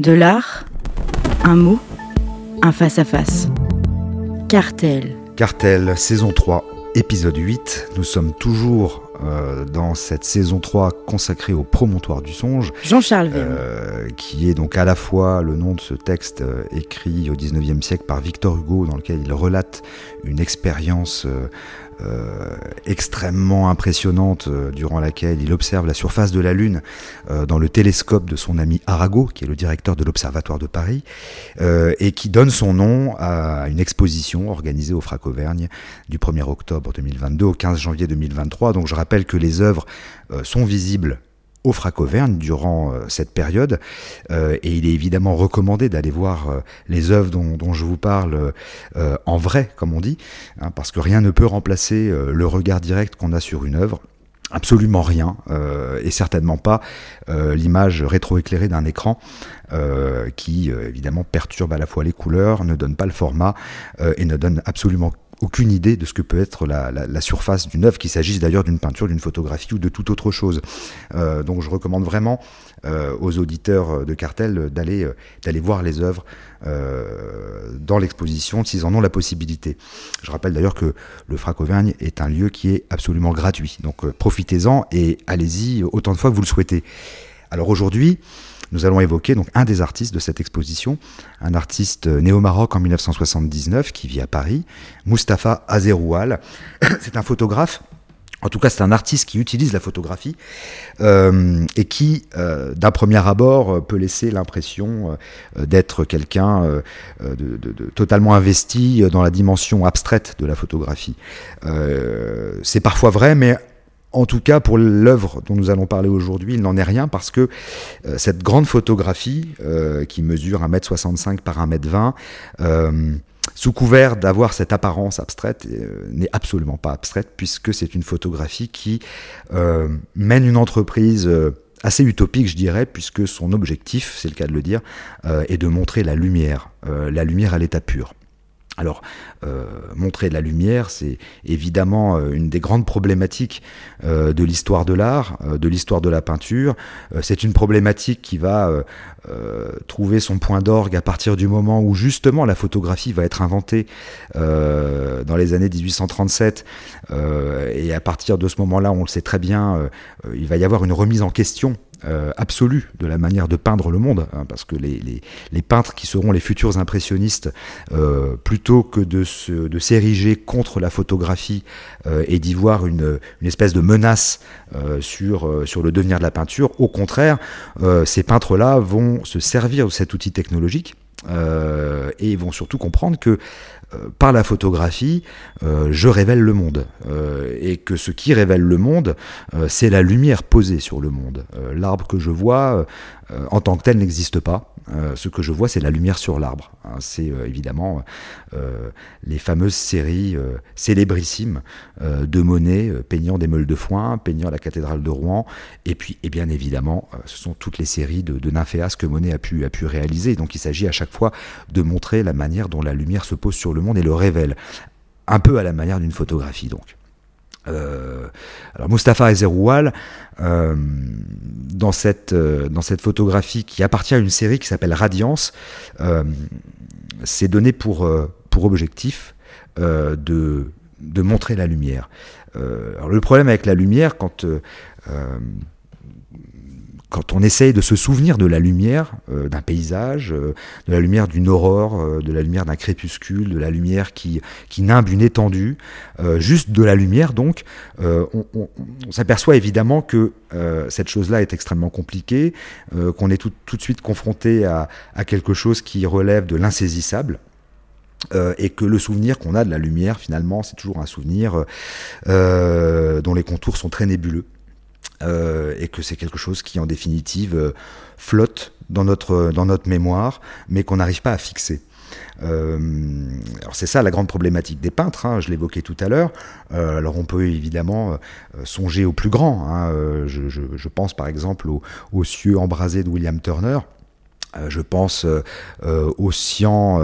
De l'art, un mot, un face-à-face. Cartel. Cartel, saison 3, épisode 8. Nous sommes toujours euh, dans cette saison 3 consacrée au promontoire du songe. Jean-Charles euh, qui est donc à la fois le nom de ce texte euh, écrit au 19e siècle par Victor Hugo, dans lequel il relate une expérience euh, extrêmement impressionnante euh, durant laquelle il observe la surface de la Lune euh, dans le télescope de son ami Arago, qui est le directeur de l'Observatoire de Paris, et qui donne son nom à une exposition organisée au Frac Auvergne du 1er octobre 2022 au 15 janvier 2023. Donc je rappelle que les œuvres sont visibles au Frac Auvergne durant euh, cette période. Euh, et il est évidemment recommandé d'aller voir euh, les œuvres dont, je vous parle en vrai, comme on dit, hein, parce que rien ne peut remplacer le regard direct qu'on a sur une œuvre. Absolument rien, et certainement pas l'image rétroéclairée d'un écran qui évidemment perturbe à la fois les couleurs, ne donne pas le format et ne donne absolument aucune idée de ce que peut être la, surface d'une œuvre, qu'il s'agisse d'ailleurs d'une peinture, d'une photographie ou de toute autre chose. Euh, donc je recommande vraiment euh, aux auditeurs de Cartel d'aller euh, d'aller voir les œuvres dans l'exposition s'ils en ont la possibilité. Je rappelle d'ailleurs que le Frac Auvergne est un lieu qui est absolument gratuit. Donc profitez-en et allez-y autant de fois que vous le souhaitez. Alors aujourd'hui, nous allons évoquer donc un des artistes de cette exposition, un artiste néo-maroc en 1979 qui vit à Paris, Mustapha Azeroual. c'est un photographe en tout cas, c'est un artiste qui utilise la photographie euh, et qui, euh, d'un premier abord, peut laisser l'impression euh, d'être quelqu'un totalement investi dans la dimension abstraite de la photographie. c'est parfois vrai, mais en tout cas, pour l'œuvre dont nous allons parler aujourd'hui, il n'en est rien parce que euh, cette grande photographie, euh, qui mesure 1m65 par 1m20, euh, sous couvert d'avoir cette apparence abstraite, n'est absolument pas abstraite puisque c'est une photographie qui mène une entreprise assez utopique, je dirais, puisque son objectif, c'est le cas de le dire, est de montrer la lumière, la lumière à l'état pur. Alors, euh, montrer de la lumière, c'est évidemment euh, une des grandes problématiques euh, de l'histoire de l'art, de l'histoire de la peinture. c'est une problématique qui va trouver son point d'orgue à partir du moment où justement la photographie va être inventée dans les années 1837. et à partir de ce moment-là, on le sait très bien, il va y avoir une remise en question euh, absolue de la manière de peindre le monde, hein, parce que les, peintres qui seront les futurs impressionnistes, euh, plutôt que de, s'ériger contre la photographie euh, et d'y voir une, espèce de menace sur le devenir de la peinture, au contraire, ces peintres-là vont se servir de cet outil technologique. Et vont surtout comprendre que euh, par la photographie, euh, je révèle le monde. Euh, et que ce qui révèle le monde, c'est la lumière posée sur le monde. L'arbre que je vois, en tant que tel, n'existe pas. Euh, ce que je vois, c'est la lumière sur l'arbre. Hein. c'est euh, évidemment euh, les fameuses séries célébrissimes de Monet peignant des meules de foin, peignant la cathédrale de Rouen, et puis, et bien évidemment, ce sont toutes les séries de, de nymphéas que Monet a pu, a pu réaliser. Donc il s'agit à chaque fois de montrer la manière dont la lumière se pose sur le monde et le révèle. Un peu à la manière d'une photographie donc. Euh, alors Mustapha Ezeroual, euh, dans, cette, euh, dans cette photographie qui appartient à une série qui s'appelle Radiance, s'est donné pour, pour objectif de, de montrer la lumière. alors le problème avec la lumière, quand quand on essaye de se souvenir de la lumière euh, d'un paysage, euh, de la lumière d'une aurore, euh, de la lumière d'un crépuscule, de la lumière qui, nimbe une étendue, juste de la lumière donc, on, s'aperçoit évidemment que cette chose-là est extrêmement compliquée, qu'on est tout, de suite confronté à, quelque chose qui relève de l'insaisissable. et que le souvenir qu'on a de la lumière, finalement, c'est toujours un souvenir dont les contours sont très nébuleux. Euh, et que c'est quelque chose qui en définitive euh, flotte dans notre, dans notre mémoire, mais qu'on n'arrive pas à fixer. Euh, alors c'est ça la grande problématique des peintres, hein, je l'évoquais tout à l'heure. alors on peut évidemment songer au plus grand. Hein, je, je, pense par exemple aux cieux embrasés de William Turner. Euh, je pense euh, euh, au Cyan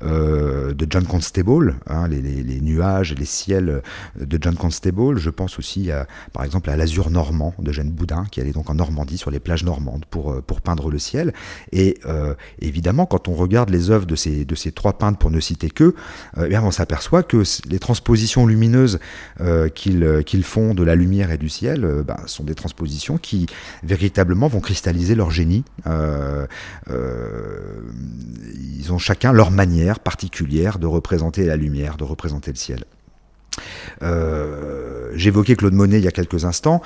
de John Constable, hein, les, nuages et les ciels de John Constable. Je pense aussi, à, par exemple, à l'Azur normand de Jeanne Boudin, qui allait donc en Normandie, sur les plages normandes, pour, pour peindre le ciel. Et évidemment, quand on regarde les œuvres de ces, de ces trois peintres, pour ne citer que, eh on s'aperçoit que les transpositions lumineuses qu'ils font de la lumière et du ciel ben, sont des transpositions qui véritablement vont cristalliser leur génie. Euh, ils ont chacun leur manière particulière de représenter la lumière, de représenter le ciel. Euh, j'évoquais Claude Monet il y a quelques instants.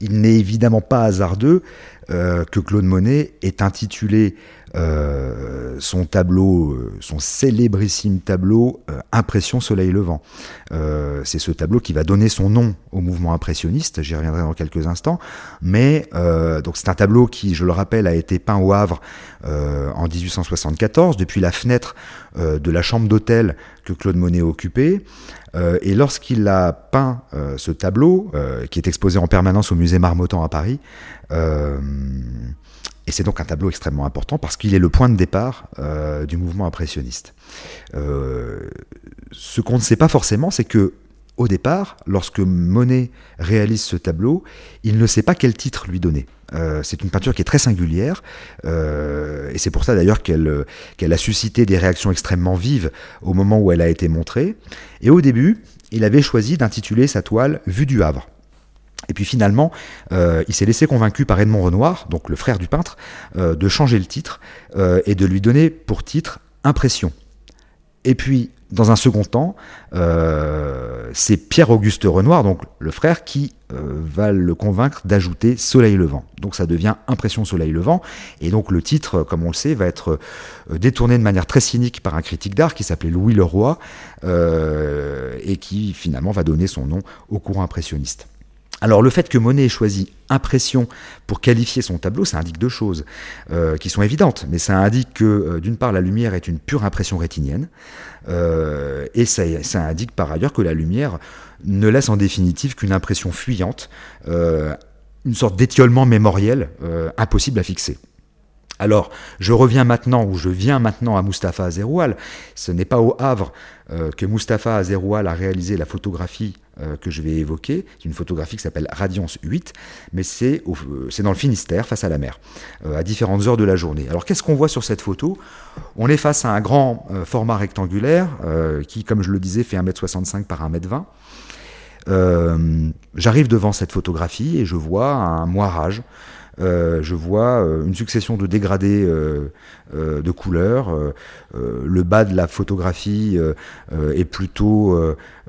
Il n'est évidemment pas hasardeux euh, que Claude Monet ait intitulé euh, son tableau, euh, son célébrissime tableau Impression Soleil Levant. c'est ce tableau qui va donner son nom au mouvement impressionniste, j'y reviendrai dans quelques instants, mais donc c'est un tableau qui, je le rappelle, a été peint au Havre en 1874, depuis la fenêtre de la chambre d'hôtel que Claude Monet occupait. et lorsqu'il a peint ce tableau, qui est exposé en permanence au musée Marmottan à Paris, et c'est donc un tableau extrêmement important parce qu'il est le point de départ euh, du mouvement impressionniste. Euh, ce qu'on ne sait pas forcément, c'est que au départ, lorsque Monet réalise ce tableau, il ne sait pas quel titre lui donner. Euh, c'est une peinture qui est très singulière, et c'est pour ça d'ailleurs qu'elle qu'elle a suscité des réactions extrêmement vives au moment où elle a été montrée. Et au début, il avait choisi d'intituler sa toile Vue du Havre. Et puis finalement, euh, il s'est laissé convaincu par Edmond Renoir, donc le frère du peintre, euh, de changer le titre euh, et de lui donner pour titre Impression. Et puis, dans un second temps, c'est Pierre-Auguste Renoir, donc le frère, qui va le convaincre d'ajouter Soleil levant. Donc ça devient Impression Soleil levant. Et donc le titre, comme on le sait, va être détourné de manière très cynique par un critique d'art qui s'appelait Louis Leroy, et qui finalement va donner son nom au courant impressionniste. Alors le fait que Monet ait choisi impression pour qualifier son tableau, ça indique deux choses euh, qui sont évidentes, mais ça indique que euh, d'une part la lumière est une pure impression rétinienne, euh, et ça, indique par ailleurs que la lumière ne laisse en définitive qu'une impression fuyante, une sorte d'étiolement mémoriel impossible à fixer. Alors, je reviens maintenant, ou je viens maintenant à Mustapha Azeroual. Ce n'est pas au Havre que Mustapha Azeroual a réalisé la photographie euh, que je vais évoquer, une photographie qui s'appelle Radiance 8, mais c'est dans le Finistère, face à la mer, euh, à différentes heures de la journée. Alors qu'est-ce qu'on voit sur cette photo? On est face à un grand euh, format rectangulaire qui, comme je le disais, fait 1m65 par 1m20. J'arrive devant cette photographie et je vois un moirage euh, je vois euh, une succession de dégradés euh, de couleurs. le bas de la photographie est plutôt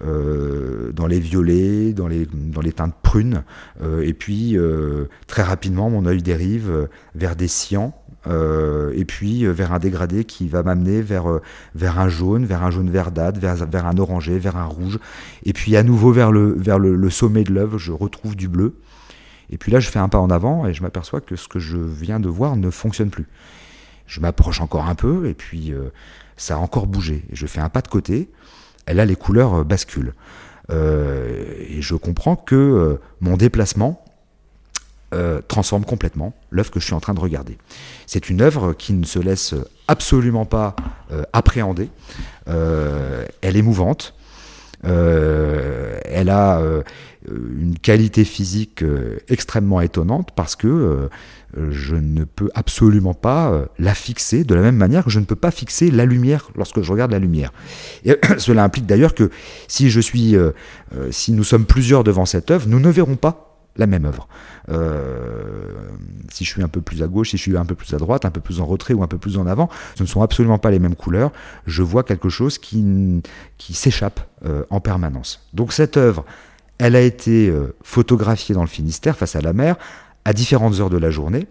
dans les violets, dans les, teintes prunes. et puis, très rapidement, mon œil dérive vers des cyans. et puis vers un dégradé qui va m'amener vers, un jaune, vers un jaune verdâtre, vers, un orangé, vers un rouge, et puis à nouveau vers le sommet de l'œuvre, je retrouve du bleu. Et puis là, je fais un pas en avant et je m'aperçois que ce que je viens de voir ne fonctionne plus. Je m'approche encore un peu et puis euh, ça a encore bougé. Je fais un pas de côté. Et là, les couleurs euh, basculent. Euh, et je comprends que mon déplacement transforme complètement l'œuvre que je suis en train de regarder. C'est une œuvre qui ne se laisse absolument pas appréhender. elle est mouvante. Elle a euh, une qualité physique euh, extrêmement étonnante parce que euh, je ne peux absolument pas la fixer de la même manière que je ne peux pas fixer la lumière lorsque je regarde la lumière. Et cela implique d'ailleurs que si je suis, si nous sommes plusieurs devant cette œuvre, nous ne verrons pas la même œuvre. si je suis un peu plus à gauche, si je suis un peu plus à droite, un peu plus en retrait ou un peu plus en avant, ce ne sont absolument pas les mêmes couleurs. Je vois quelque chose qui, qui s'échappe en permanence. Donc cette œuvre, elle a été euh, photographiée dans le Finistère face à la mer à différentes heures de la journée.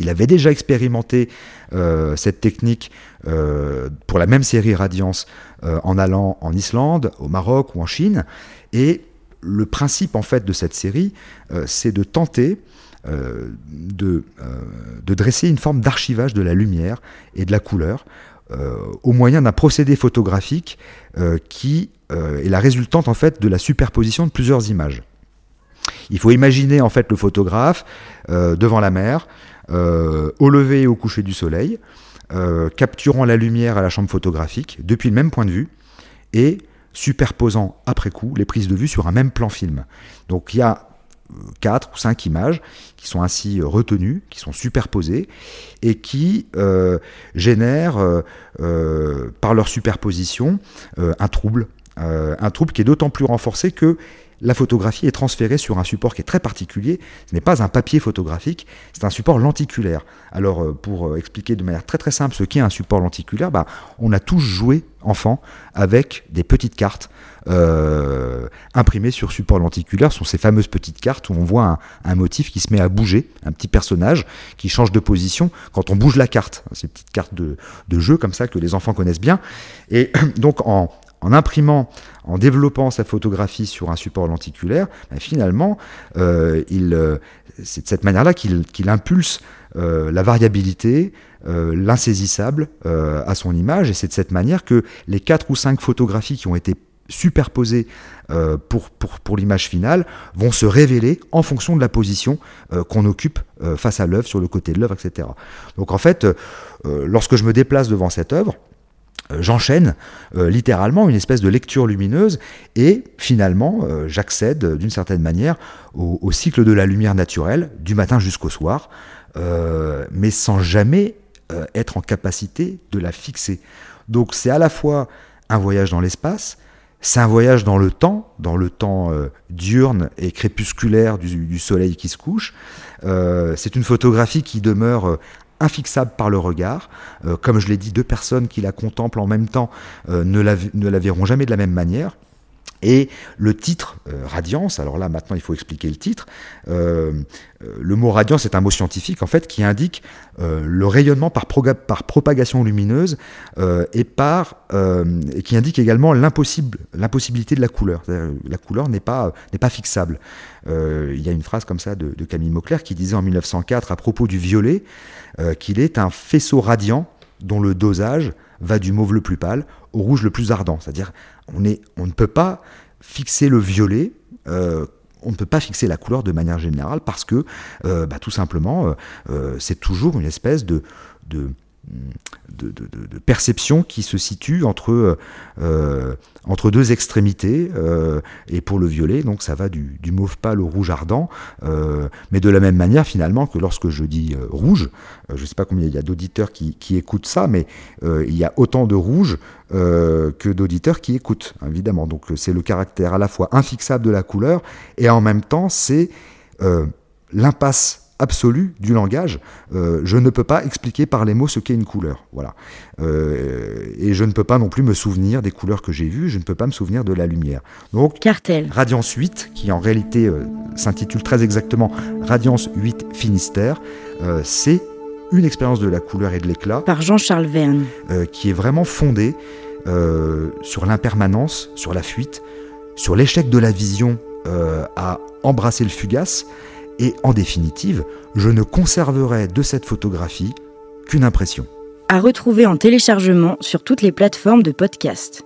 Il avait déjà expérimenté euh, cette technique euh, pour la même série Radiance en allant en Islande, au Maroc ou en Chine. Et le principe en fait de cette série, c'est de tenter de, de, dresser une forme d'archivage de la lumière et de la couleur au moyen d'un procédé photographique qui euh, est la résultante en fait de la superposition de plusieurs images. Il faut imaginer en fait le photographe euh, devant la mer, au lever et au coucher du soleil, capturant la lumière à la chambre photographique depuis le même point de vue et superposant après coup les prises de vue sur un même plan film. Donc il y a quatre ou cinq images qui sont ainsi retenues, qui sont superposées et qui euh, génèrent euh, euh, par leur superposition un trouble, un trouble qui est d'autant plus renforcé que la photographie est transférée sur un support qui est très particulier. Ce n'est pas un papier photographique, c'est un support lenticulaire. Alors, euh, pour euh, expliquer de manière très très simple ce qu'est un support lenticulaire, bah, on a tous joué, enfant, avec des petites cartes euh, imprimées sur support lenticulaire. Ce sont ces fameuses petites cartes où on voit un, motif qui se met à bouger, un petit personnage qui change de position quand on bouge la carte. Ces petites cartes de, de jeu comme ça que les enfants connaissent bien. Et donc, en, en imprimant, en développant sa photographie sur un support lenticulaire, ben, finalement, euh, euh, c'est de cette manière-là qu'il impulse euh, la variabilité, l'insaisissable à son image, et c'est de cette manière que les quatre ou cinq photographies qui ont été superposées pour, pour, l'image finale vont se révéler en fonction de la position qu'on occupe face à l'œuvre, sur le côté de l'œuvre, etc. Donc en fait, lorsque je me déplace devant cette œuvre, j'enchaîne euh, littéralement une espèce de lecture lumineuse et finalement euh, j'accède d'une certaine manière au, cycle de la lumière naturelle du matin jusqu'au soir, mais sans jamais être en capacité de la fixer. Donc c'est à la fois un voyage dans l'espace, c'est un voyage dans le temps, dans le temps diurne et crépusculaire du, soleil qui se couche. c'est une photographie qui demeure infixable par le regard. Euh, comme je l'ai dit, deux personnes qui la contemplent en même temps euh, ne, la, ne la verront jamais de la même manière. Et le titre euh, radiance, alors là maintenant il faut expliquer le titre, le mot radiance est un mot scientifique en fait qui indique le rayonnement par, propagation lumineuse et, par, qui indique également l'impossibilité de la couleur. La couleur n'est pas, pas fixable. il y a une phrase comme ça de, Camille Mauclerc qui disait en 1904 à propos du violet, euh, qu'il est un faisceau radiant dont le dosage va du mauve le plus pâle au rouge le plus ardent. C'est-à-dire, on, on ne peut pas fixer le violet. Euh, on ne peut pas fixer la couleur de manière générale parce que, euh, bah, tout simplement, c'est toujours une espèce de de, perception qui se situe entre, euh, entre deux extrémités. Euh, et pour le violet, donc ça va du, mauve pâle au rouge ardent. Euh, mais de la même manière, finalement, que lorsque je dis rouge, je ne sais pas combien il y a d'auditeurs qui, qui, écoutent ça, mais il y a autant de rouge que d'auditeurs qui écoutent, évidemment. Donc c'est le caractère à la fois infixable de la couleur et en même temps, c'est l'impasse absolue du langage. Euh, je ne peux pas expliquer par les mots ce qu'est une couleur. Voilà. Euh, et je ne peux pas non plus me souvenir des couleurs que j'ai vues, je ne peux pas me souvenir de la lumière. Donc, Cartel. Radiance 8, qui en réalité euh, s'intitule très exactement Radiance 8 Finistère, c'est une expérience de la couleur et de l'éclat. Par Jean-Charles Verne. qui est vraiment fondée sur l'impermanence, sur la fuite, sur l'échec de la vision à embrasser le fugace et en définitive, je ne conserverai de cette photographie qu'une impression. À retrouver en téléchargement sur toutes les plateformes de podcast.